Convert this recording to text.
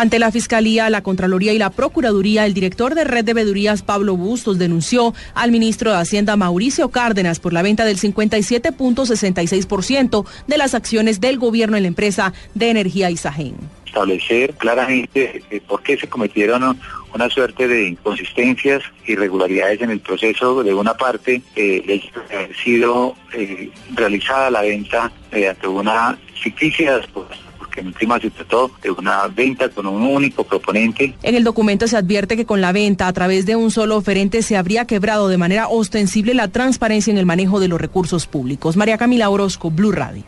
Ante la Fiscalía, la Contraloría y la Procuraduría, el director de Red de Vedurías, Pablo Bustos, denunció al ministro de Hacienda, Mauricio Cárdenas, por la venta del 57.66% de las acciones del gobierno en la empresa de energía Isagen. Establecer claramente eh, por qué se cometieron una suerte de inconsistencias, irregularidades en el proceso. De una parte, eh, ha sido eh, realizada la venta mediante una ficticia porque en última se trató de una venta con un único proponente. En el documento se advierte que con la venta a través de un solo oferente se habría quebrado de manera ostensible la transparencia en el manejo de los recursos públicos. María Camila Orozco, Blue Radio.